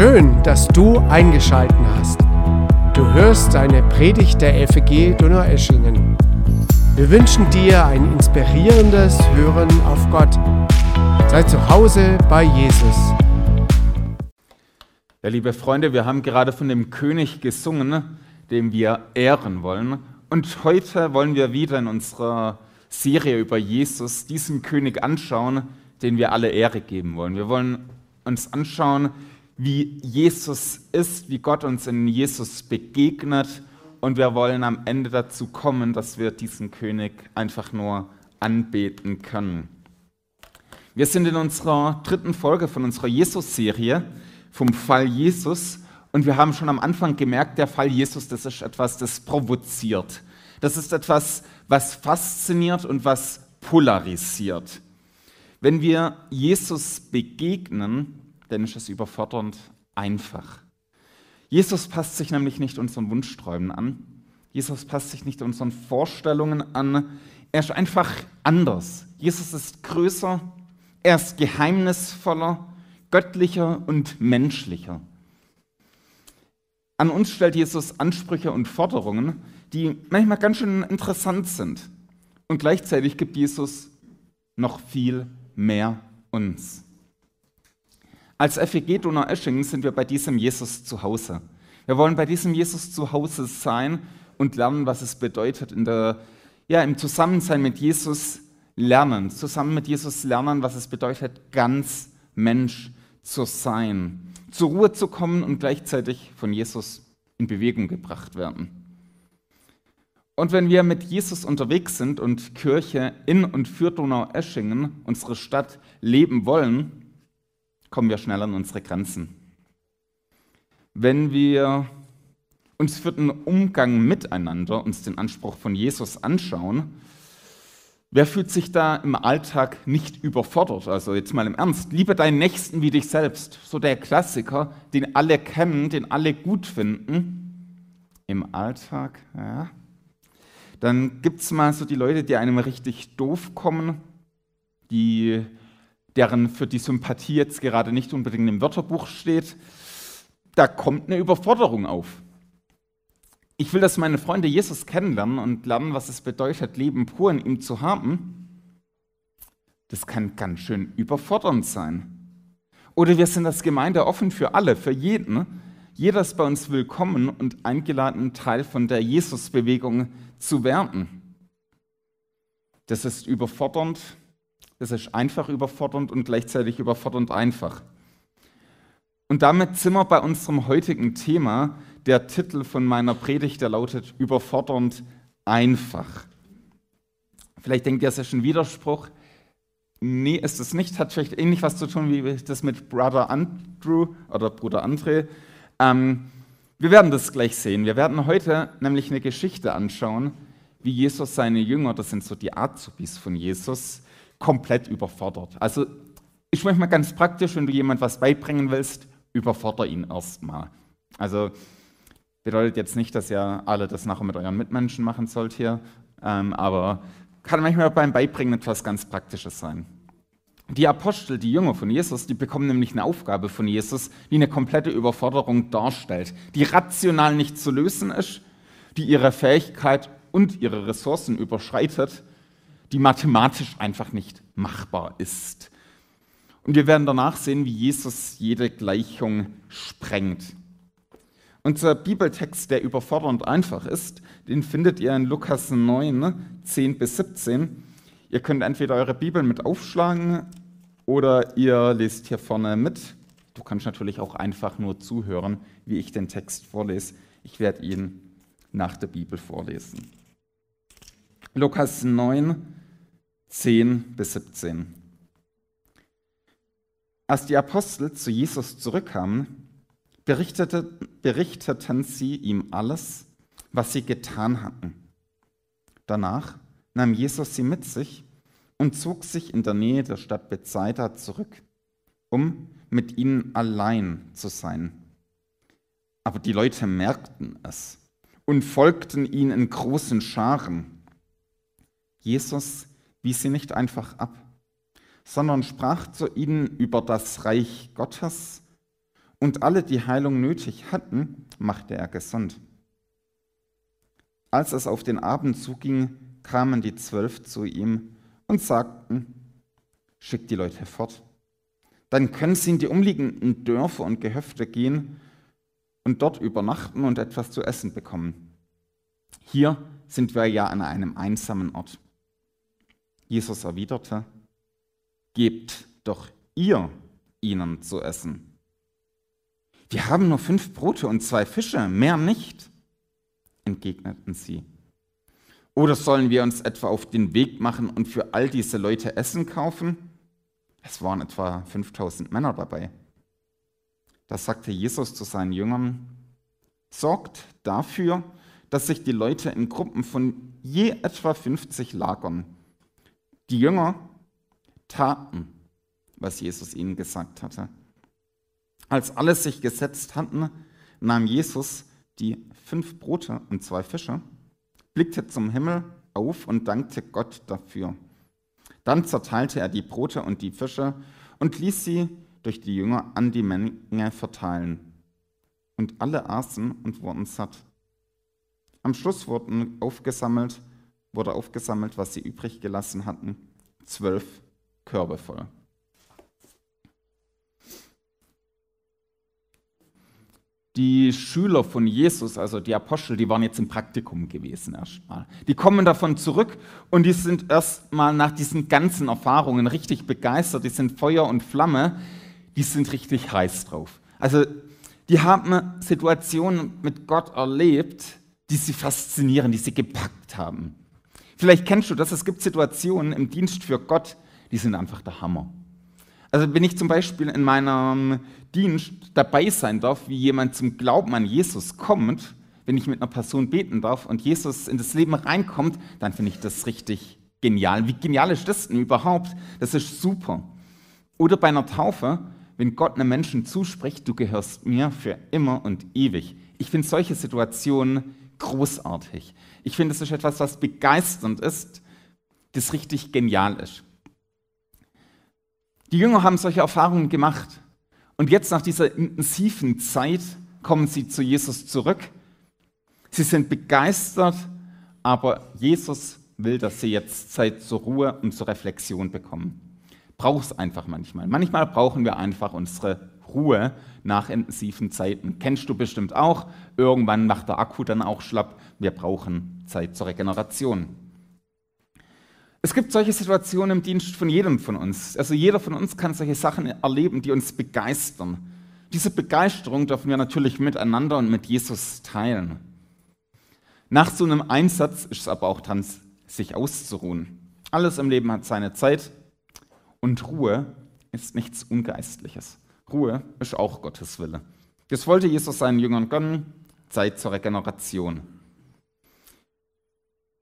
Schön, dass du eingeschalten hast. Du hörst eine Predigt der FG Donaueschingen. Wir wünschen dir ein inspirierendes Hören auf Gott. Sei zu Hause bei Jesus. Ja, liebe Freunde, wir haben gerade von dem König gesungen, den wir ehren wollen. Und heute wollen wir wieder in unserer Serie über Jesus diesen König anschauen, den wir alle Ehre geben wollen. Wir wollen uns anschauen, wie Jesus ist, wie Gott uns in Jesus begegnet. Und wir wollen am Ende dazu kommen, dass wir diesen König einfach nur anbeten können. Wir sind in unserer dritten Folge von unserer Jesus-Serie vom Fall Jesus. Und wir haben schon am Anfang gemerkt, der Fall Jesus, das ist etwas, das provoziert. Das ist etwas, was fasziniert und was polarisiert. Wenn wir Jesus begegnen, dann ist es überfordernd einfach. Jesus passt sich nämlich nicht unseren Wunschträumen an. Jesus passt sich nicht unseren Vorstellungen an. Er ist einfach anders. Jesus ist größer, er ist geheimnisvoller, göttlicher und menschlicher. An uns stellt Jesus Ansprüche und Forderungen, die manchmal ganz schön interessant sind. Und gleichzeitig gibt Jesus noch viel mehr uns. Als FEG Donaueschingen sind wir bei diesem Jesus zu Hause. Wir wollen bei diesem Jesus zu Hause sein und lernen, was es bedeutet, in der, ja, im Zusammensein mit Jesus lernen, zusammen mit Jesus lernen, was es bedeutet, ganz Mensch zu sein, zur Ruhe zu kommen und gleichzeitig von Jesus in Bewegung gebracht werden. Und wenn wir mit Jesus unterwegs sind und Kirche in und für Donaueschingen, unsere Stadt, leben wollen, kommen wir schnell an unsere Grenzen. Wenn wir uns für den Umgang miteinander uns den Anspruch von Jesus anschauen, wer fühlt sich da im Alltag nicht überfordert? Also jetzt mal im Ernst, liebe deinen Nächsten wie dich selbst, so der Klassiker, den alle kennen, den alle gut finden. Im Alltag, ja. Dann gibt es mal so die Leute, die einem richtig doof kommen, die deren für die Sympathie jetzt gerade nicht unbedingt im Wörterbuch steht, da kommt eine Überforderung auf. Ich will, dass meine Freunde Jesus kennenlernen und lernen, was es bedeutet, Leben pur in ihm zu haben. Das kann ganz schön überfordernd sein. Oder wir sind als Gemeinde offen für alle, für jeden. Jeder ist bei uns willkommen und eingeladen, Teil von der Jesus-Bewegung zu werden. Das ist überfordernd, das ist einfach überfordernd und gleichzeitig überfordernd einfach. Und damit sind wir bei unserem heutigen Thema. Der Titel von meiner Predigt, der lautet Überfordernd einfach. Vielleicht denkt ihr, es ist ein Widerspruch. Nee, ist es nicht. Hat vielleicht ähnlich was zu tun wie das mit Brother Andrew oder Bruder André. Ähm, wir werden das gleich sehen. Wir werden heute nämlich eine Geschichte anschauen, wie Jesus seine Jünger, das sind so die Azubis von Jesus, komplett überfordert. Also ist manchmal ganz praktisch, wenn du jemand was beibringen willst, überfordere ihn erstmal. Also bedeutet jetzt nicht, dass ihr alle das nachher mit euren Mitmenschen machen sollt hier, ähm, aber kann manchmal beim Beibringen etwas ganz Praktisches sein. Die Apostel, die Jünger von Jesus, die bekommen nämlich eine Aufgabe von Jesus, die eine komplette Überforderung darstellt, die rational nicht zu lösen ist, die ihre Fähigkeit und ihre Ressourcen überschreitet die mathematisch einfach nicht machbar ist. Und wir werden danach sehen, wie Jesus jede Gleichung sprengt. Unser Bibeltext, der überfordernd einfach ist, den findet ihr in Lukas 9, 10 bis 17. Ihr könnt entweder eure Bibel mit aufschlagen oder ihr lest hier vorne mit. Du kannst natürlich auch einfach nur zuhören, wie ich den Text vorlese. Ich werde ihn nach der Bibel vorlesen. Lukas 9, 10 bis 17. Als die Apostel zu Jesus zurückkamen, berichtete, berichteten sie ihm alles, was sie getan hatten. Danach nahm Jesus sie mit sich und zog sich in der Nähe der Stadt Bethsaida zurück, um mit ihnen allein zu sein. Aber die Leute merkten es und folgten ihm in großen Scharen. Jesus wies sie nicht einfach ab, sondern sprach zu ihnen über das Reich Gottes Und alle, die Heilung nötig hatten, machte er gesund. Als es auf den Abend zuging, kamen die Zwölf zu ihm und sagten, schickt die Leute fort. Dann können sie in die umliegenden Dörfer und Gehöfte gehen und dort übernachten und etwas zu essen bekommen. Hier sind wir ja an einem einsamen Ort. Jesus erwiderte, gebt doch ihr ihnen zu essen. Wir haben nur fünf Brote und zwei Fische, mehr nicht, entgegneten sie. Oder sollen wir uns etwa auf den Weg machen und für all diese Leute Essen kaufen? Es waren etwa 5000 Männer dabei. Da sagte Jesus zu seinen Jüngern, sorgt dafür, dass sich die Leute in Gruppen von je etwa 50 lagern. Die Jünger taten, was Jesus ihnen gesagt hatte. Als alle sich gesetzt hatten, nahm Jesus die fünf Brote und zwei Fische, blickte zum Himmel auf und dankte Gott dafür. Dann zerteilte er die Brote und die Fische und ließ sie durch die Jünger an die Menge verteilen. Und alle aßen und wurden satt. Am Schluss wurden aufgesammelt, wurde aufgesammelt, was sie übrig gelassen hatten, zwölf Körbe voll. Die Schüler von Jesus, also die Apostel, die waren jetzt im Praktikum gewesen erstmal. Die kommen davon zurück und die sind erstmal nach diesen ganzen Erfahrungen richtig begeistert. Die sind Feuer und Flamme, die sind richtig heiß drauf. Also die haben Situationen mit Gott erlebt, die sie faszinieren, die sie gepackt haben. Vielleicht kennst du das, es gibt Situationen im Dienst für Gott, die sind einfach der Hammer. Also wenn ich zum Beispiel in meinem Dienst dabei sein darf, wie jemand zum Glauben an Jesus kommt, wenn ich mit einer Person beten darf und Jesus in das Leben reinkommt, dann finde ich das richtig genial. Wie genial ist das denn überhaupt? Das ist super. Oder bei einer Taufe, wenn Gott einem Menschen zuspricht, du gehörst mir für immer und ewig. Ich finde solche Situationen großartig. Ich finde, es ist etwas, was begeisternd ist, das richtig genial ist. Die Jünger haben solche Erfahrungen gemacht. Und jetzt nach dieser intensiven Zeit kommen sie zu Jesus zurück. Sie sind begeistert, aber Jesus will, dass sie jetzt Zeit zur Ruhe und zur Reflexion bekommen. Braucht es einfach manchmal. Manchmal brauchen wir einfach unsere Ruhe nach intensiven Zeiten. Kennst du bestimmt auch. Irgendwann macht der Akku dann auch schlapp. Wir brauchen Zeit zur Regeneration. Es gibt solche Situationen im Dienst von jedem von uns. Also jeder von uns kann solche Sachen erleben, die uns begeistern. Diese Begeisterung dürfen wir natürlich miteinander und mit Jesus teilen. Nach so einem Einsatz ist es aber auch dran, sich auszuruhen. Alles im Leben hat seine Zeit und Ruhe ist nichts Ungeistliches. Ruhe ist auch Gottes Wille. Das wollte Jesus seinen Jüngern gönnen, Zeit zur Regeneration.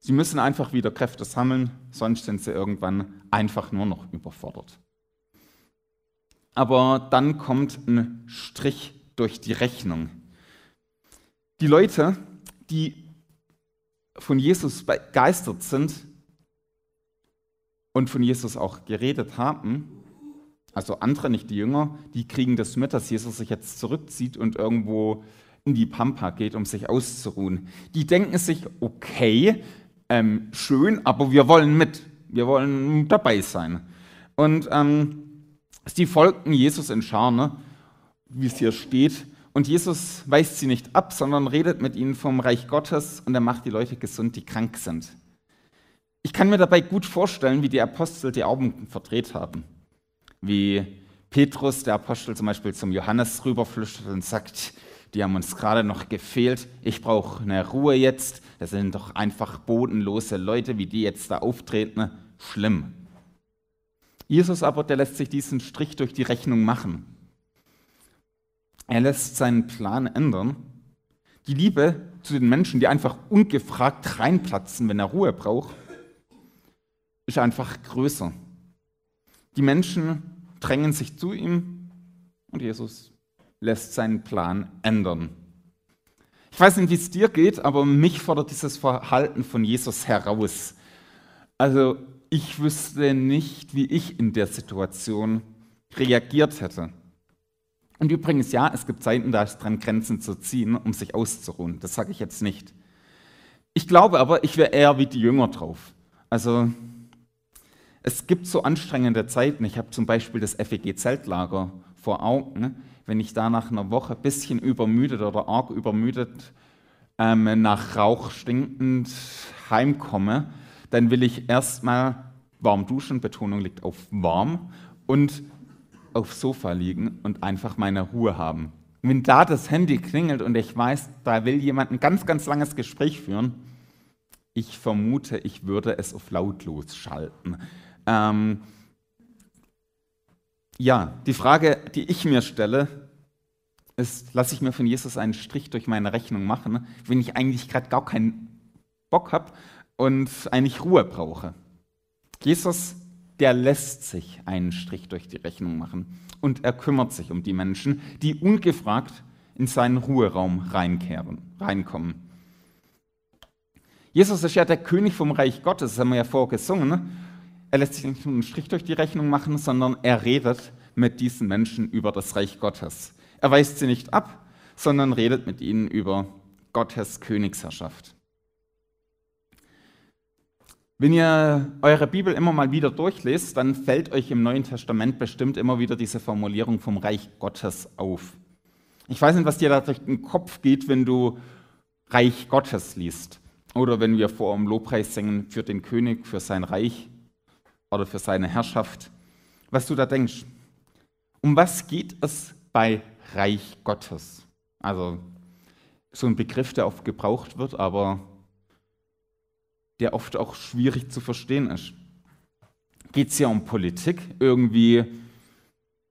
Sie müssen einfach wieder Kräfte sammeln, sonst sind sie irgendwann einfach nur noch überfordert. Aber dann kommt ein Strich durch die Rechnung. Die Leute, die von Jesus begeistert sind und von Jesus auch geredet haben, also andere, nicht die Jünger, die kriegen das mit, dass Jesus sich jetzt zurückzieht und irgendwo in die Pampa geht, um sich auszuruhen. Die denken sich, okay, ähm, schön, aber wir wollen mit, wir wollen dabei sein. Und ähm, sie folgten Jesus in Schar, wie es hier steht. Und Jesus weist sie nicht ab, sondern redet mit ihnen vom Reich Gottes und er macht die Leute gesund, die krank sind. Ich kann mir dabei gut vorstellen, wie die Apostel die Augen verdreht haben. Wie Petrus, der Apostel, zum Beispiel zum Johannes rüberflüchtet und sagt, die haben uns gerade noch gefehlt, ich brauche eine Ruhe jetzt, das sind doch einfach bodenlose Leute, wie die jetzt da auftreten, schlimm. Jesus aber, der lässt sich diesen Strich durch die Rechnung machen. Er lässt seinen Plan ändern. Die Liebe zu den Menschen, die einfach ungefragt reinplatzen, wenn er Ruhe braucht, ist einfach größer. Die Menschen drängen sich zu ihm und Jesus lässt seinen Plan ändern. Ich weiß nicht, wie es dir geht, aber mich fordert dieses Verhalten von Jesus heraus. Also ich wüsste nicht, wie ich in der Situation reagiert hätte. Und übrigens, ja, es gibt Zeiten, da ist dran, Grenzen zu ziehen, um sich auszuruhen. Das sage ich jetzt nicht. Ich glaube aber, ich wäre eher wie die Jünger drauf. Also, es gibt so anstrengende Zeiten. Ich habe zum Beispiel das FEG-Zeltlager vor Augen. Wenn ich da nach einer Woche ein bisschen übermüdet oder arg übermüdet ähm, nach Rauch stinkend heimkomme, dann will ich erstmal warm duschen, Betonung liegt auf warm, und aufs Sofa liegen und einfach meine Ruhe haben. Wenn da das Handy klingelt und ich weiß, da will jemand ein ganz, ganz langes Gespräch führen, ich vermute, ich würde es auf lautlos schalten. Ähm, ja, die Frage, die ich mir stelle, ist, lasse ich mir von Jesus einen Strich durch meine Rechnung machen, wenn ich eigentlich gerade gar keinen Bock habe und eigentlich Ruhe brauche. Jesus, der lässt sich einen Strich durch die Rechnung machen und er kümmert sich um die Menschen, die ungefragt in seinen Ruheraum reinkehren, reinkommen. Jesus ist ja der König vom Reich Gottes, das haben wir ja vorher gesungen. Er lässt sich nicht nur einen Strich durch die Rechnung machen, sondern er redet mit diesen Menschen über das Reich Gottes. Er weist sie nicht ab, sondern redet mit ihnen über Gottes Königsherrschaft. Wenn ihr eure Bibel immer mal wieder durchlest, dann fällt euch im Neuen Testament bestimmt immer wieder diese Formulierung vom Reich Gottes auf. Ich weiß nicht, was dir da durch den Kopf geht, wenn du Reich Gottes liest. Oder wenn wir vor dem Lobpreis singen für den König, für sein Reich oder für seine Herrschaft. Was du da denkst. Um was geht es bei Reich Gottes? Also so ein Begriff, der oft gebraucht wird, aber der oft auch schwierig zu verstehen ist. Geht es ja um Politik, irgendwie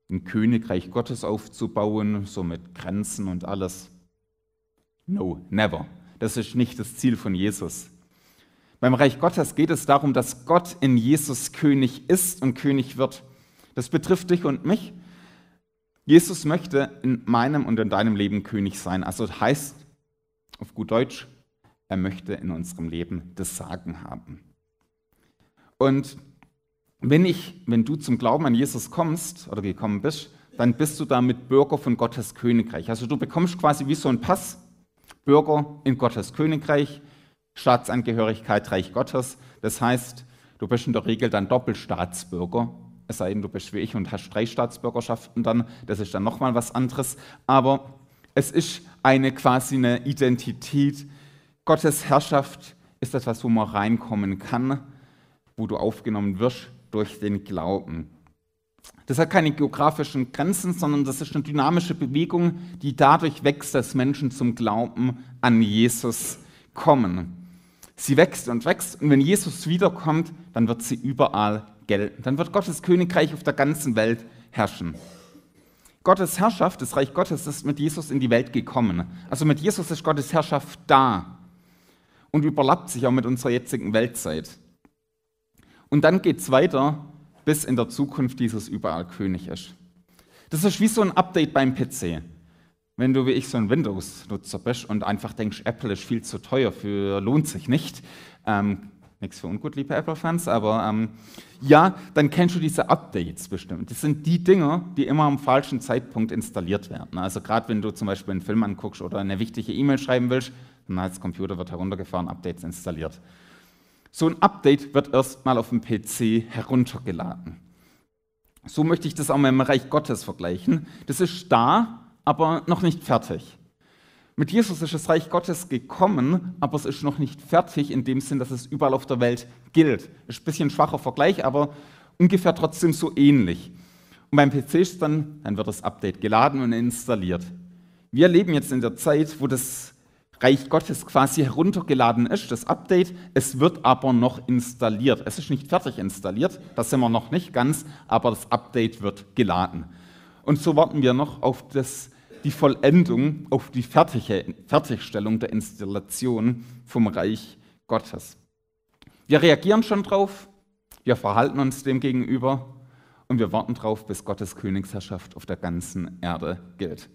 ein Königreich Gottes aufzubauen, so mit Grenzen und alles? No, never. Das ist nicht das Ziel von Jesus. Beim Reich Gottes geht es darum, dass Gott in Jesus König ist und König wird. Das betrifft dich und mich. Jesus möchte in meinem und in deinem Leben König sein. Also heißt auf gut Deutsch, er möchte in unserem Leben das Sagen haben. Und wenn, ich, wenn du zum Glauben an Jesus kommst oder gekommen bist, dann bist du damit Bürger von Gottes Königreich. Also du bekommst quasi wie so ein Pass, Bürger in Gottes Königreich, Staatsangehörigkeit Reich Gottes. Das heißt, du bist in der Regel dann Doppelstaatsbürger, es sei denn, du bist wie ich und hast drei Staatsbürgerschaften dann, das ist dann nochmal was anderes. Aber es ist eine quasi eine Identität, Gottes Herrschaft ist etwas, wo man reinkommen kann, wo du aufgenommen wirst durch den Glauben. Das hat keine geografischen Grenzen, sondern das ist eine dynamische Bewegung, die dadurch wächst, dass Menschen zum Glauben an Jesus kommen. Sie wächst und wächst und wenn Jesus wiederkommt, dann wird sie überall gelten. Dann wird Gottes Königreich auf der ganzen Welt herrschen. Gottes Herrschaft, das Reich Gottes, ist mit Jesus in die Welt gekommen. Also mit Jesus ist Gottes Herrschaft da und überlappt sich auch mit unserer jetzigen Weltzeit. Und dann geht es weiter, bis in der Zukunft dieses überall König ist. Das ist wie so ein Update beim PC. Wenn du wie ich so ein Windows-Nutzer bist und einfach denkst, Apple ist viel zu teuer, für lohnt sich nicht, ähm, nichts für ungut, liebe Apple-Fans, aber ähm, ja, dann kennst du diese Updates bestimmt. Das sind die Dinge, die immer am falschen Zeitpunkt installiert werden. Also gerade wenn du zum Beispiel einen Film anguckst oder eine wichtige E-Mail schreiben willst, dann als Computer wird heruntergefahren, Updates installiert. So ein Update wird erstmal auf dem PC heruntergeladen. So möchte ich das auch mit dem Reich Gottes vergleichen. Das ist da, aber noch nicht fertig. Mit Jesus ist das Reich Gottes gekommen, aber es ist noch nicht fertig in dem Sinn, dass es überall auf der Welt gilt. Ist ein bisschen schwacher Vergleich, aber ungefähr trotzdem so ähnlich. Und beim PC ist dann, dann wird das Update geladen und installiert. Wir leben jetzt in der Zeit, wo das Reich Gottes quasi heruntergeladen ist, das Update. Es wird aber noch installiert. Es ist nicht fertig installiert, das sind wir noch nicht ganz, aber das Update wird geladen. Und so warten wir noch auf das, die Vollendung, auf die fertige, Fertigstellung der Installation vom Reich Gottes. Wir reagieren schon drauf, wir verhalten uns dem gegenüber und wir warten drauf, bis Gottes Königsherrschaft auf der ganzen Erde gilt.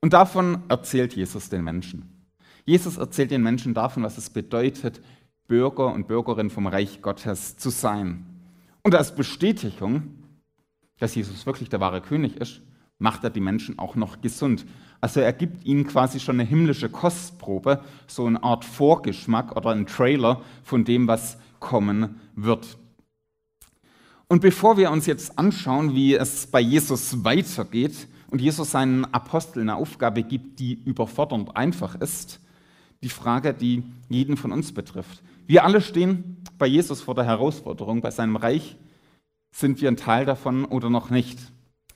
Und davon erzählt Jesus den Menschen. Jesus erzählt den Menschen davon, was es bedeutet, Bürger und Bürgerin vom Reich Gottes zu sein. Und als Bestätigung, dass Jesus wirklich der wahre König ist, macht er die Menschen auch noch gesund. Also er gibt ihnen quasi schon eine himmlische Kostprobe, so eine Art Vorgeschmack oder ein Trailer von dem, was kommen wird. Und bevor wir uns jetzt anschauen, wie es bei Jesus weitergeht und Jesus seinen Aposteln eine Aufgabe gibt, die überfordernd einfach ist, die Frage, die jeden von uns betrifft. Wir alle stehen bei Jesus vor der Herausforderung, bei seinem Reich sind wir ein Teil davon oder noch nicht.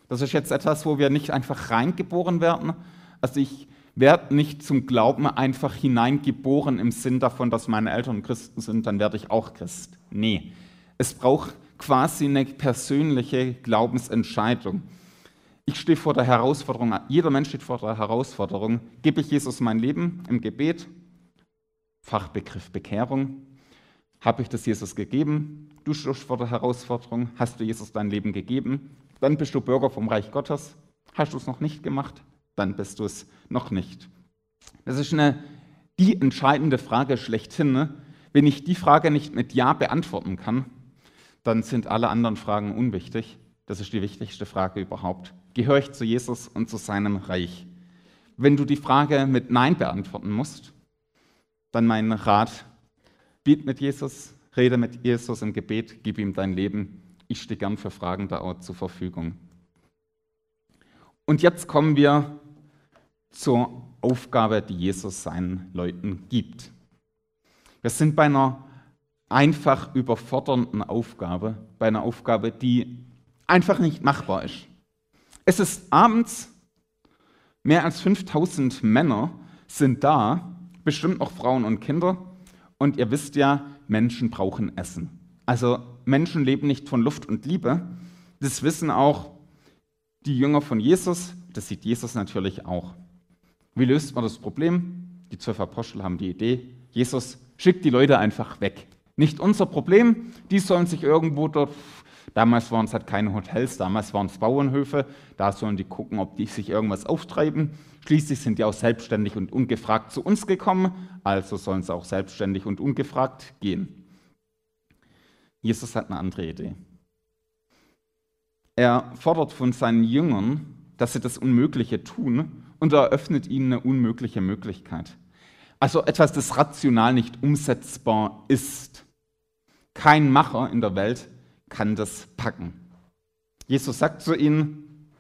Das ist jetzt etwas, wo wir nicht einfach reingeboren werden. Also ich werde nicht zum Glauben einfach hineingeboren im Sinn davon, dass meine Eltern Christen sind, dann werde ich auch Christ. Nee, es braucht quasi eine persönliche Glaubensentscheidung. Ich stehe vor der Herausforderung, jeder Mensch steht vor der Herausforderung, gebe ich Jesus mein Leben im Gebet? Fachbegriff Bekehrung. Habe ich das Jesus gegeben? Du stehst vor der Herausforderung, hast du Jesus dein Leben gegeben? Dann bist du Bürger vom Reich Gottes. Hast du es noch nicht gemacht? Dann bist du es noch nicht. Das ist eine, die entscheidende Frage schlechthin. Ne? Wenn ich die Frage nicht mit Ja beantworten kann, dann sind alle anderen Fragen unwichtig. Das ist die wichtigste Frage überhaupt. Gehöre ich zu Jesus und zu seinem Reich? Wenn du die Frage mit Nein beantworten musst, dann mein Rat, biet mit Jesus, rede mit Jesus im Gebet, gib ihm dein Leben. Ich stehe gern für Fragen da zur Verfügung. Und jetzt kommen wir zur Aufgabe, die Jesus seinen Leuten gibt. Wir sind bei einer einfach überfordernden Aufgabe, bei einer Aufgabe, die einfach nicht machbar ist. Es ist abends, mehr als 5000 Männer sind da, bestimmt noch Frauen und Kinder. Und ihr wisst ja, Menschen brauchen Essen. Also Menschen leben nicht von Luft und Liebe. Das wissen auch die Jünger von Jesus, das sieht Jesus natürlich auch. Wie löst man das Problem? Die zwölf Apostel haben die Idee, Jesus schickt die Leute einfach weg. Nicht unser Problem, die sollen sich irgendwo dort, damals waren es halt keine Hotels, damals waren es Bauernhöfe, da sollen die gucken, ob die sich irgendwas auftreiben. Schließlich sind die auch selbstständig und ungefragt zu uns gekommen, also sollen sie auch selbstständig und ungefragt gehen. Jesus hat eine andere Idee. Er fordert von seinen Jüngern, dass sie das Unmögliche tun und er eröffnet ihnen eine unmögliche Möglichkeit. Also etwas, das rational nicht umsetzbar ist. Kein Macher in der Welt kann das packen. Jesus sagt zu ihnen,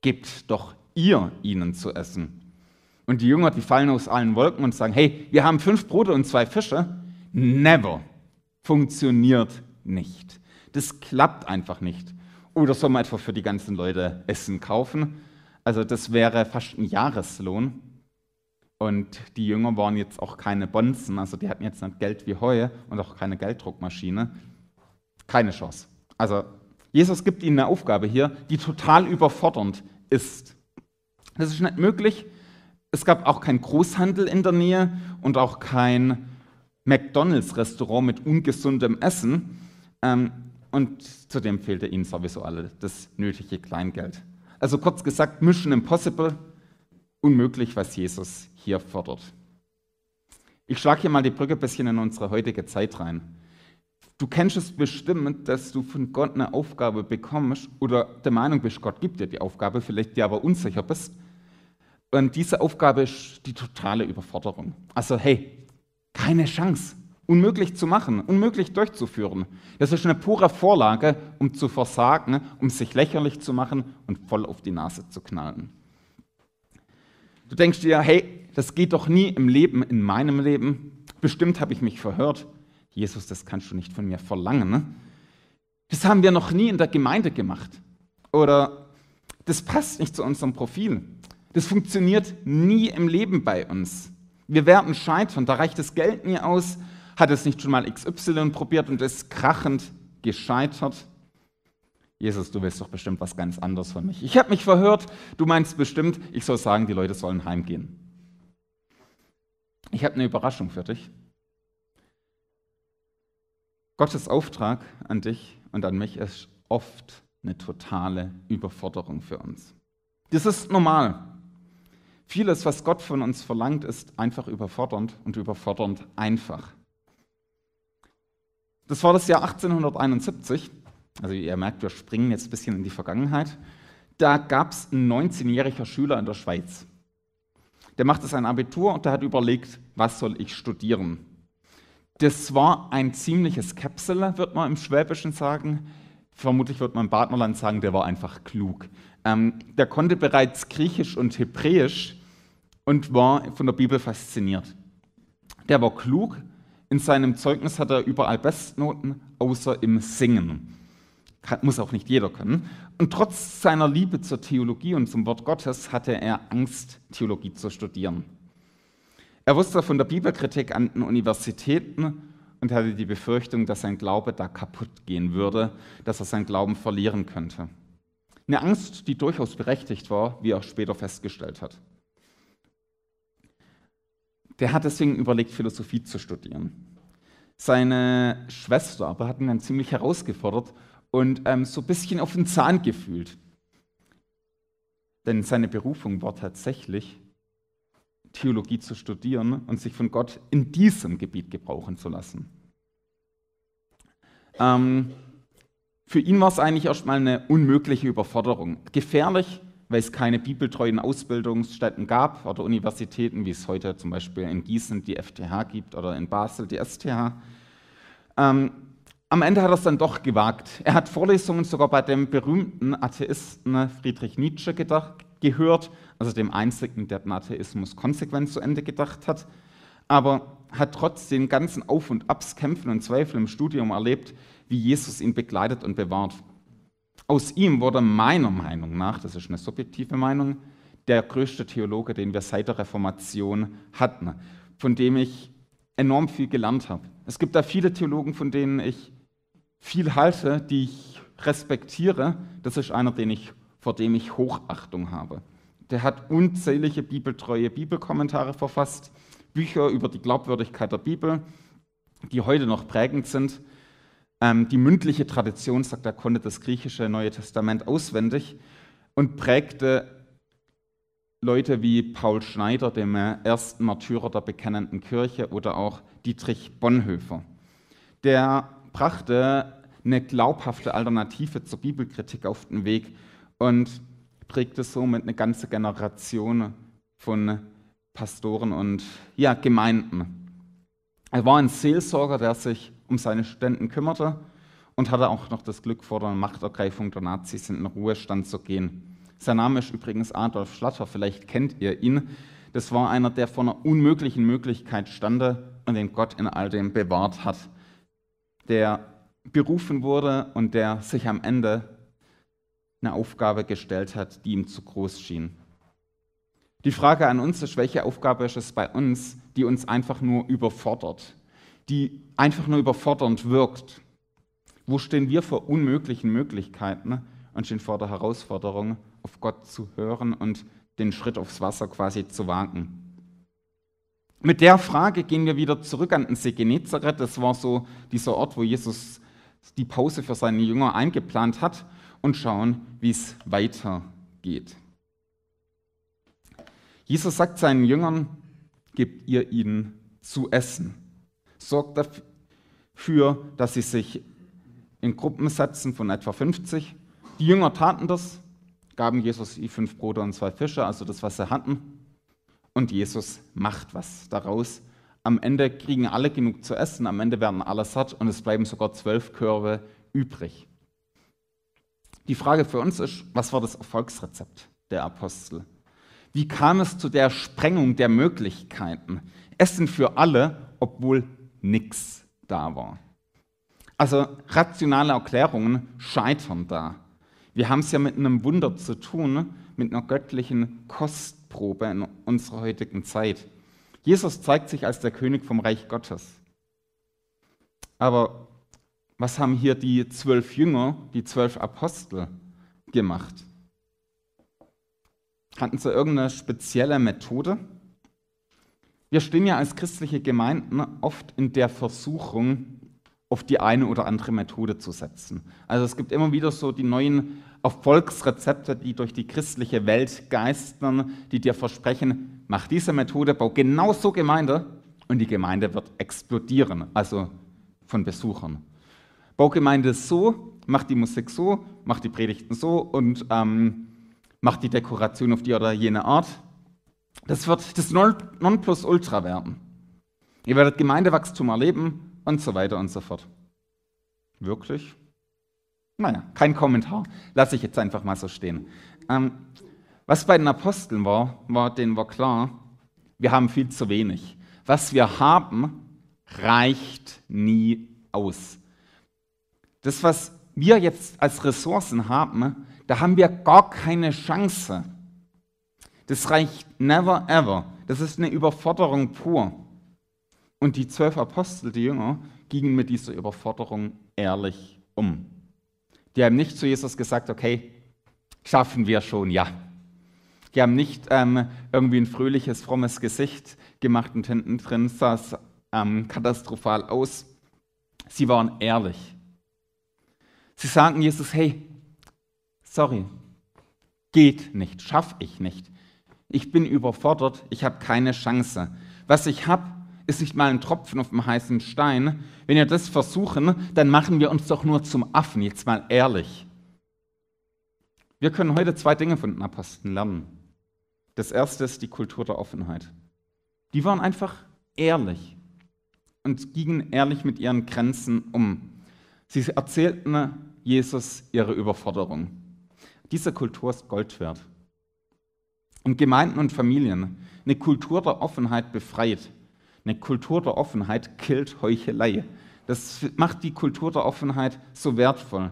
gebt doch ihr ihnen zu essen. Und die Jünger, die fallen aus allen Wolken und sagen, hey, wir haben fünf Brote und zwei Fische. Never. Funktioniert nicht. Das klappt einfach nicht. Oder soll man etwa für die ganzen Leute Essen kaufen? Also das wäre fast ein Jahreslohn. Und die Jünger waren jetzt auch keine Bonzen, also die hatten jetzt nicht Geld wie Heu und auch keine Gelddruckmaschine. Keine Chance. Also Jesus gibt ihnen eine Aufgabe hier, die total überfordernd ist. Das ist nicht möglich. Es gab auch keinen Großhandel in der Nähe und auch kein McDonalds-Restaurant mit ungesundem Essen. Ähm, und zudem fehlte ihnen sowieso alle das nötige Kleingeld. Also kurz gesagt, Mission Impossible, unmöglich, was Jesus hier fordert. Ich schlage hier mal die Brücke ein bisschen in unsere heutige Zeit rein. Du kennst es bestimmt, dass du von Gott eine Aufgabe bekommst oder der Meinung bist, Gott gibt dir die Aufgabe, vielleicht dir aber unsicher bist. Und diese Aufgabe ist die totale Überforderung. Also hey, keine Chance, unmöglich zu machen, unmöglich durchzuführen. Das ist eine pure Vorlage, um zu versagen, um sich lächerlich zu machen und voll auf die Nase zu knallen. Du denkst dir, hey, das geht doch nie im Leben, in meinem Leben. Bestimmt habe ich mich verhört. Jesus, das kannst du nicht von mir verlangen. Ne? Das haben wir noch nie in der Gemeinde gemacht. Oder das passt nicht zu unserem Profil. Das funktioniert nie im Leben bei uns. Wir werden scheitern, da reicht das Geld nie aus. Hat es nicht schon mal XY probiert und ist krachend gescheitert? Jesus, du willst doch bestimmt was ganz anderes von mich. Ich habe mich verhört, du meinst bestimmt, ich soll sagen, die Leute sollen heimgehen. Ich habe eine Überraschung für dich. Gottes Auftrag an dich und an mich ist oft eine totale Überforderung für uns. Das ist normal. Vieles, was Gott von uns verlangt, ist einfach überfordernd und überfordernd einfach. Das war das Jahr 1871 also ihr merkt, wir springen jetzt ein bisschen in die Vergangenheit. Da gab es einen 19-jähriger Schüler in der Schweiz. Der machte sein Abitur und der hat überlegt, was soll ich studieren. Das war ein ziemliches Käpsele, wird man im Schwäbischen sagen. Vermutlich wird man im Badnerland sagen, der war einfach klug. Ähm, der konnte bereits Griechisch und Hebräisch und war von der Bibel fasziniert. Der war klug. In seinem Zeugnis hat er überall Bestnoten, außer im Singen. Kann, muss auch nicht jeder können. Und trotz seiner Liebe zur Theologie und zum Wort Gottes hatte er Angst, Theologie zu studieren. Er wusste von der Bibelkritik an den Universitäten und hatte die Befürchtung, dass sein Glaube da kaputt gehen würde, dass er seinen Glauben verlieren könnte. Eine Angst, die durchaus berechtigt war, wie er später festgestellt hat. Der hat deswegen überlegt, Philosophie zu studieren. Seine Schwester aber hat ihn dann ziemlich herausgefordert und ähm, so ein bisschen auf den Zahn gefühlt. Denn seine Berufung war tatsächlich, Theologie zu studieren und sich von Gott in diesem Gebiet gebrauchen zu lassen. Ähm, für ihn war es eigentlich erstmal eine unmögliche Überforderung. Gefährlich, weil es keine bibeltreuen Ausbildungsstätten gab oder Universitäten, wie es heute zum Beispiel in Gießen die FTH gibt oder in Basel die STH. Ähm, am Ende hat er es dann doch gewagt. Er hat Vorlesungen sogar bei dem berühmten Atheisten Friedrich Nietzsche gedacht, gehört, also dem einzigen, der den Atheismus konsequent zu Ende gedacht hat, aber hat trotz den ganzen Auf- und Abs, Kämpfen und Zweifeln im Studium erlebt, wie Jesus ihn begleitet und bewahrt. Aus ihm wurde meiner Meinung nach, das ist eine subjektive Meinung, der größte Theologe, den wir seit der Reformation hatten, von dem ich enorm viel gelernt habe. Es gibt da viele Theologen, von denen ich viel halte, die ich respektiere. Das ist einer, den ich vor dem ich Hochachtung habe. Der hat unzählige bibeltreue Bibelkommentare verfasst, Bücher über die Glaubwürdigkeit der Bibel, die heute noch prägend sind. Ähm, die mündliche Tradition sagt, er konnte das griechische Neue Testament auswendig und prägte Leute wie Paul Schneider, dem ersten Märtyrer der bekennenden Kirche, oder auch Dietrich Bonhoeffer. Der brachte eine glaubhafte Alternative zur Bibelkritik auf den Weg und prägte somit eine ganze Generation von Pastoren und ja, Gemeinden. Er war ein Seelsorger, der sich um seine Studenten kümmerte und hatte auch noch das Glück, vor der Machtergreifung der Nazis in den Ruhestand zu gehen. Sein Name ist übrigens Adolf Schlatter, vielleicht kennt ihr ihn. Das war einer, der vor einer unmöglichen Möglichkeit stande und den Gott in all dem bewahrt hat, der berufen wurde und der sich am Ende eine Aufgabe gestellt hat, die ihm zu groß schien. Die Frage an uns ist, welche Aufgabe ist es bei uns, die uns einfach nur überfordert, die einfach nur überfordernd wirkt? Wo stehen wir vor unmöglichen Möglichkeiten und stehen vor der Herausforderung, auf Gott zu hören und den Schritt aufs Wasser quasi zu wagen? Mit der Frage gehen wir wieder zurück an den See Genezareth. Das war so dieser Ort, wo Jesus die Pause für seine Jünger eingeplant hat und schauen, wie es weitergeht. Jesus sagt seinen Jüngern, gebt ihr ihnen zu essen. Sorgt dafür, dass sie sich in Gruppen setzen von etwa 50. Die Jünger taten das, gaben Jesus die fünf Brote und zwei Fische, also das, was sie hatten. Und Jesus macht was daraus. Am Ende kriegen alle genug zu essen, am Ende werden alle satt und es bleiben sogar zwölf Körbe übrig. Die Frage für uns ist, was war das Erfolgsrezept der Apostel? Wie kam es zu der Sprengung der Möglichkeiten? Essen für alle, obwohl nichts da war. Also rationale Erklärungen scheitern da. Wir haben es ja mit einem Wunder zu tun, mit einer göttlichen Kostprobe in unserer heutigen Zeit. Jesus zeigt sich als der König vom Reich Gottes. Aber was haben hier die zwölf Jünger, die zwölf Apostel gemacht? Hatten sie irgendeine spezielle Methode? Wir stehen ja als christliche Gemeinden oft in der Versuchung, auf die eine oder andere Methode zu setzen. Also es gibt immer wieder so die neuen Erfolgsrezepte, die durch die christliche Welt geistern, die dir versprechen, mach diese Methode, bau genau so Gemeinde und die Gemeinde wird explodieren, also von Besuchern. Baugemeinde so, macht die Musik so, macht die Predigten so und ähm, macht die Dekoration auf die oder jene Art. Das wird das Nonplusultra werden. Ihr werdet Gemeindewachstum erleben und so weiter und so fort. Wirklich? Naja, kein Kommentar. Lasse ich jetzt einfach mal so stehen. Ähm, was bei den Aposteln war, war, denen war klar, wir haben viel zu wenig. Was wir haben, reicht nie aus. Das, was wir jetzt als Ressourcen haben, da haben wir gar keine Chance. Das reicht never ever. Das ist eine Überforderung pur. Und die zwölf Apostel, die Jünger, gingen mit dieser Überforderung ehrlich um. Die haben nicht zu Jesus gesagt, okay, schaffen wir schon, ja. Die haben nicht ähm, irgendwie ein fröhliches, frommes Gesicht gemacht und hinten drin sah es ähm, katastrophal aus. Sie waren ehrlich. Sie sagten Jesus, hey, sorry, geht nicht, schaffe ich nicht. Ich bin überfordert, ich habe keine Chance. Was ich habe, ist nicht mal ein Tropfen auf dem heißen Stein. Wenn wir das versuchen, dann machen wir uns doch nur zum Affen, jetzt mal ehrlich. Wir können heute zwei Dinge von den Aposteln lernen. Das erste ist die Kultur der Offenheit. Die waren einfach ehrlich und gingen ehrlich mit ihren Grenzen um. Sie erzählten Jesus ihre Überforderung. Diese Kultur ist Gold wert. Und Gemeinden und Familien, eine Kultur der Offenheit befreit. Eine Kultur der Offenheit killt Heuchelei. Das macht die Kultur der Offenheit so wertvoll.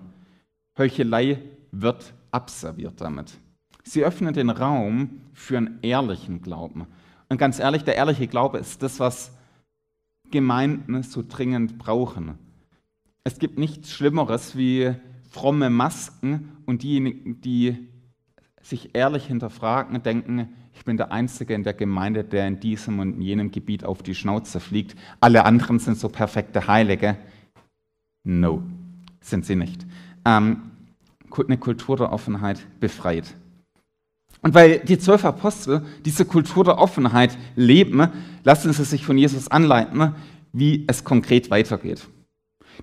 Heuchelei wird abserviert damit. Sie öffnet den Raum für einen ehrlichen Glauben. Und ganz ehrlich, der ehrliche Glaube ist das, was Gemeinden so dringend brauchen. Es gibt nichts Schlimmeres wie fromme Masken und diejenigen, die sich ehrlich hinterfragen und denken, ich bin der Einzige in der Gemeinde, der in diesem und jenem Gebiet auf die Schnauze fliegt. Alle anderen sind so perfekte Heilige. No, sind sie nicht. Ähm, eine Kultur der Offenheit befreit. Und weil die zwölf Apostel diese Kultur der Offenheit leben, lassen sie sich von Jesus anleiten, wie es konkret weitergeht.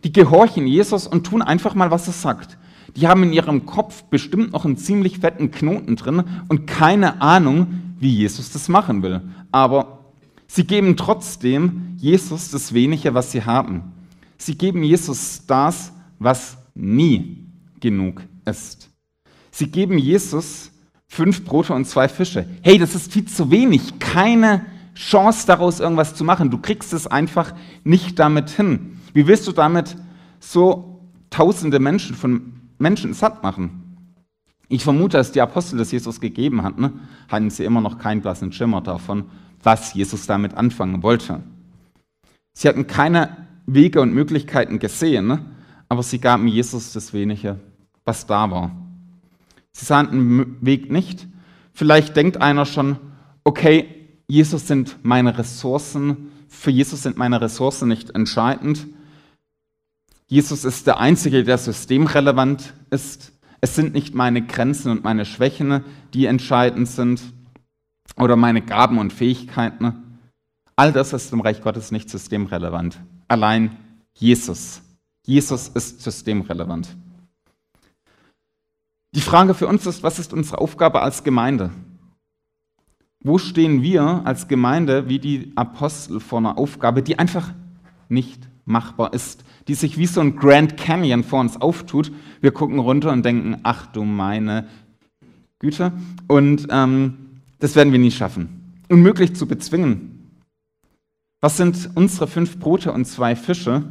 Die gehorchen Jesus und tun einfach mal, was er sagt. Die haben in ihrem Kopf bestimmt noch einen ziemlich fetten Knoten drin und keine Ahnung, wie Jesus das machen will. Aber sie geben trotzdem Jesus das Wenige, was sie haben. Sie geben Jesus das, was nie genug ist. Sie geben Jesus fünf Brote und zwei Fische. Hey, das ist viel zu wenig. Keine Chance daraus irgendwas zu machen. Du kriegst es einfach nicht damit hin. Wie willst du damit so tausende Menschen von Menschen satt machen? Ich vermute, dass die Apostel, das Jesus gegeben hat, ne, hatten sie immer noch keinen blassen Schimmer davon, was Jesus damit anfangen wollte. Sie hatten keine Wege und Möglichkeiten gesehen, ne, aber sie gaben Jesus das Wenige, was da war. Sie sahen den Weg nicht. Vielleicht denkt einer schon, okay, Jesus sind meine Ressourcen, für Jesus sind meine Ressourcen nicht entscheidend. Jesus ist der Einzige, der systemrelevant ist. Es sind nicht meine Grenzen und meine Schwächen, die entscheidend sind oder meine Gaben und Fähigkeiten. All das ist im Reich Gottes nicht systemrelevant. Allein Jesus. Jesus ist systemrelevant. Die Frage für uns ist, was ist unsere Aufgabe als Gemeinde? Wo stehen wir als Gemeinde wie die Apostel vor einer Aufgabe, die einfach nicht machbar ist, die sich wie so ein Grand Canyon vor uns auftut. Wir gucken runter und denken, ach du meine Güte. Und ähm, das werden wir nie schaffen. Unmöglich zu bezwingen. Was sind unsere fünf Brote und zwei Fische?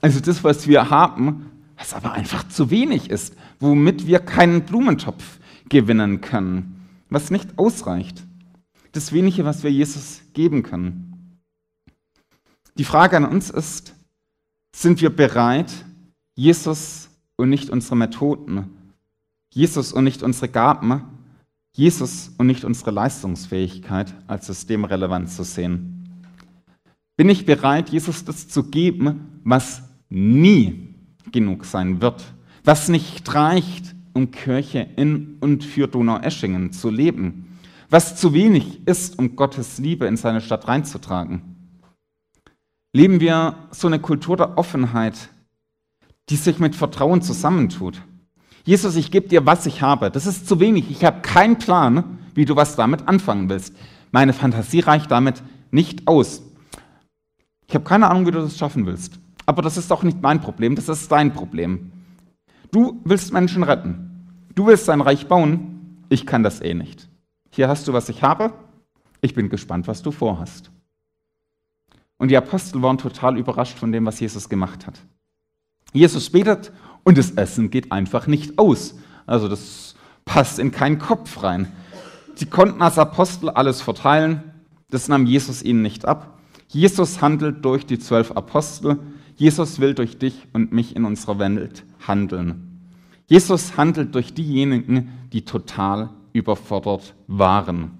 Also das, was wir haben, was aber einfach zu wenig ist, womit wir keinen Blumentopf gewinnen können, was nicht ausreicht. Das wenige, was wir Jesus geben können. Die Frage an uns ist, sind wir bereit, Jesus und nicht unsere Methoden, Jesus und nicht unsere Gaben, Jesus und nicht unsere Leistungsfähigkeit als systemrelevant zu sehen? Bin ich bereit, Jesus das zu geben, was nie genug sein wird, was nicht reicht, um Kirche in und für Donaueschingen zu leben, was zu wenig ist, um Gottes Liebe in seine Stadt reinzutragen? Leben wir so eine Kultur der Offenheit, die sich mit Vertrauen zusammentut? Jesus, ich gebe dir, was ich habe. Das ist zu wenig. Ich habe keinen Plan, wie du was damit anfangen willst. Meine Fantasie reicht damit nicht aus. Ich habe keine Ahnung, wie du das schaffen willst. Aber das ist doch nicht mein Problem, das ist dein Problem. Du willst Menschen retten. Du willst dein Reich bauen. Ich kann das eh nicht. Hier hast du, was ich habe. Ich bin gespannt, was du vorhast. Und die Apostel waren total überrascht von dem, was Jesus gemacht hat. Jesus betet und das Essen geht einfach nicht aus. Also das passt in keinen Kopf rein. Sie konnten als Apostel alles verteilen, das nahm Jesus ihnen nicht ab. Jesus handelt durch die zwölf Apostel. Jesus will durch dich und mich in unserer Welt handeln. Jesus handelt durch diejenigen, die total überfordert waren.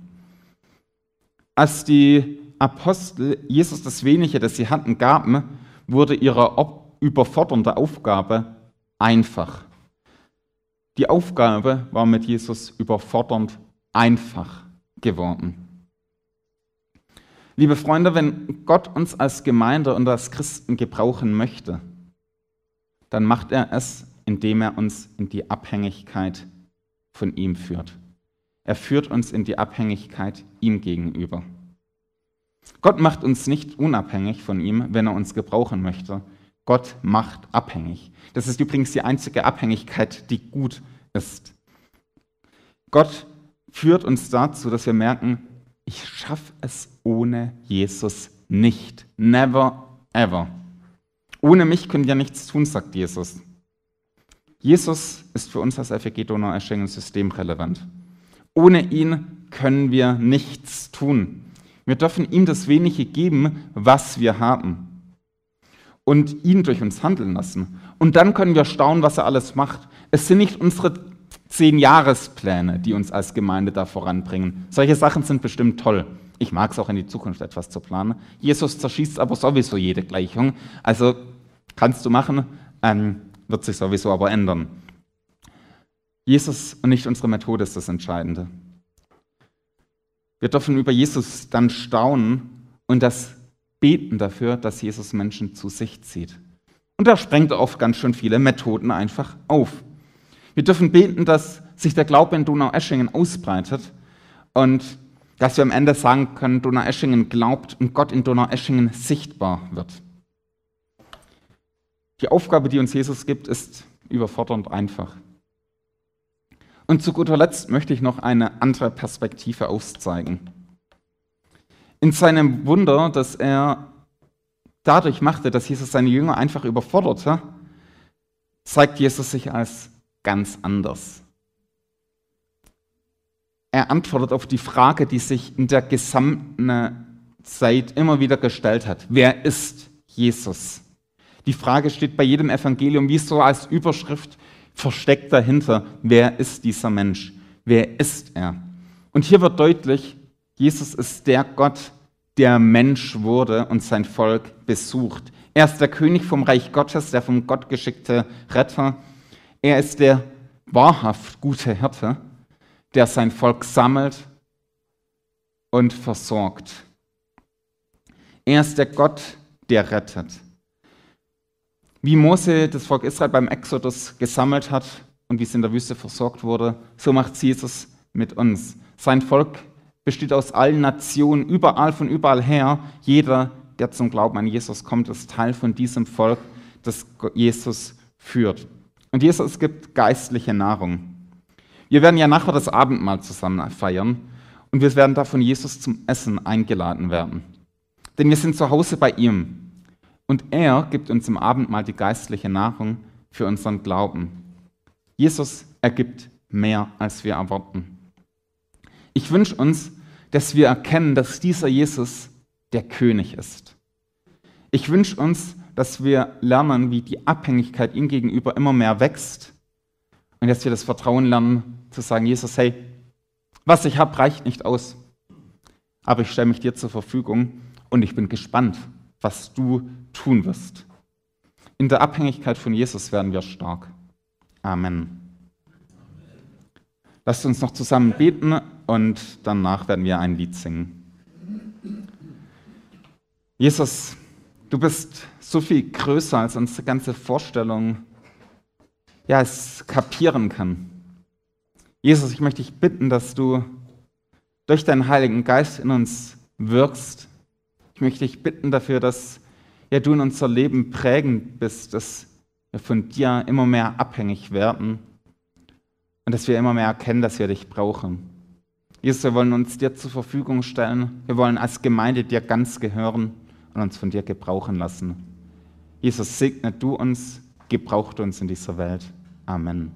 Als die Apostel Jesus das wenige, das sie hatten, gaben, wurde ihre überfordernde Aufgabe einfach. Die Aufgabe war mit Jesus überfordernd einfach geworden. Liebe Freunde, wenn Gott uns als Gemeinde und als Christen gebrauchen möchte, dann macht er es, indem er uns in die Abhängigkeit von ihm führt. Er führt uns in die Abhängigkeit ihm gegenüber. Gott macht uns nicht unabhängig von ihm, wenn er uns gebrauchen möchte, Gott macht abhängig. Das ist übrigens die einzige Abhängigkeit, die gut ist. Gott führt uns dazu, dass wir merken, ich schaffe es ohne Jesus nicht. Never, ever. Ohne mich könnt ihr nichts tun, sagt Jesus. Jesus ist für uns als FEG Donau-Eschingen systemrelevant. Ohne ihn können wir nichts tun. Wir dürfen ihm das wenige geben, was wir haben und ihn durch uns handeln lassen. Und dann können wir staunen, was er alles macht. Es sind nicht unsere zehn Jahrespläne, die uns als Gemeinde da voranbringen. Solche Sachen sind bestimmt toll. Ich mag es auch in die Zukunft etwas zu planen. Jesus zerschießt aber sowieso jede Gleichung. Also kannst du machen, ähm, wird sich sowieso aber ändern. Jesus und nicht unsere Methode ist das Entscheidende. Wir dürfen über Jesus dann staunen und das beten dafür, dass Jesus Menschen zu sich zieht. Und da sprengt oft ganz schön viele Methoden einfach auf. Wir dürfen beten, dass sich der Glaube in Donau-Eschingen ausbreitet und dass wir am Ende sagen können, Donau-Eschingen glaubt und Gott in Donau-Eschingen sichtbar wird. Die Aufgabe, die uns Jesus gibt, ist überfordernd einfach. Und zu guter Letzt möchte ich noch eine andere Perspektive aufzeigen. In seinem Wunder, dass er dadurch machte, dass Jesus seine Jünger einfach überforderte, zeigt Jesus sich als ganz anders. Er antwortet auf die Frage, die sich in der gesamten Zeit immer wieder gestellt hat. Wer ist Jesus? Die Frage steht bei jedem Evangelium wie so als Überschrift versteckt dahinter. Wer ist dieser Mensch? Wer ist er? Und hier wird deutlich, Jesus ist der Gott, der Mensch wurde und sein Volk besucht. Er ist der König vom Reich Gottes, der vom Gott geschickte Retter. Er ist der wahrhaft gute Hirte, der sein Volk sammelt und versorgt. Er ist der Gott, der rettet. Wie Mose das Volk Israel beim Exodus gesammelt hat und wie es in der Wüste versorgt wurde, so macht Jesus mit uns. Sein Volk besteht aus allen Nationen, überall von überall her. Jeder, der zum Glauben an Jesus kommt, ist Teil von diesem Volk, das Jesus führt. Und Jesus gibt geistliche Nahrung. Wir werden ja nachher das Abendmahl zusammen feiern und wir werden da von Jesus zum Essen eingeladen werden. Denn wir sind zu Hause bei ihm und er gibt uns im Abendmahl die geistliche Nahrung für unseren Glauben. Jesus ergibt mehr, als wir erwarten. Ich wünsche uns, dass wir erkennen, dass dieser Jesus der König ist. Ich wünsche uns, dass wir lernen, wie die Abhängigkeit ihm gegenüber immer mehr wächst und dass wir das Vertrauen lernen, zu sagen, Jesus, hey, was ich habe, reicht nicht aus, aber ich stelle mich dir zur Verfügung und ich bin gespannt, was du tun wirst. In der Abhängigkeit von Jesus werden wir stark. Amen. Lasst uns noch zusammen beten und danach werden wir ein Lied singen. Jesus, du bist so viel größer als unsere ganze Vorstellung ja, es kapieren kann. Jesus, ich möchte dich bitten, dass du durch deinen Heiligen Geist in uns wirkst. Ich möchte dich bitten dafür, dass ja, du in unser Leben prägend bist, dass wir von dir immer mehr abhängig werden und dass wir immer mehr erkennen, dass wir dich brauchen. Jesus, wir wollen uns dir zur Verfügung stellen. Wir wollen als Gemeinde dir ganz gehören und uns von dir gebrauchen lassen. Jesus, segne du uns, gebraucht uns in dieser Welt. Amen.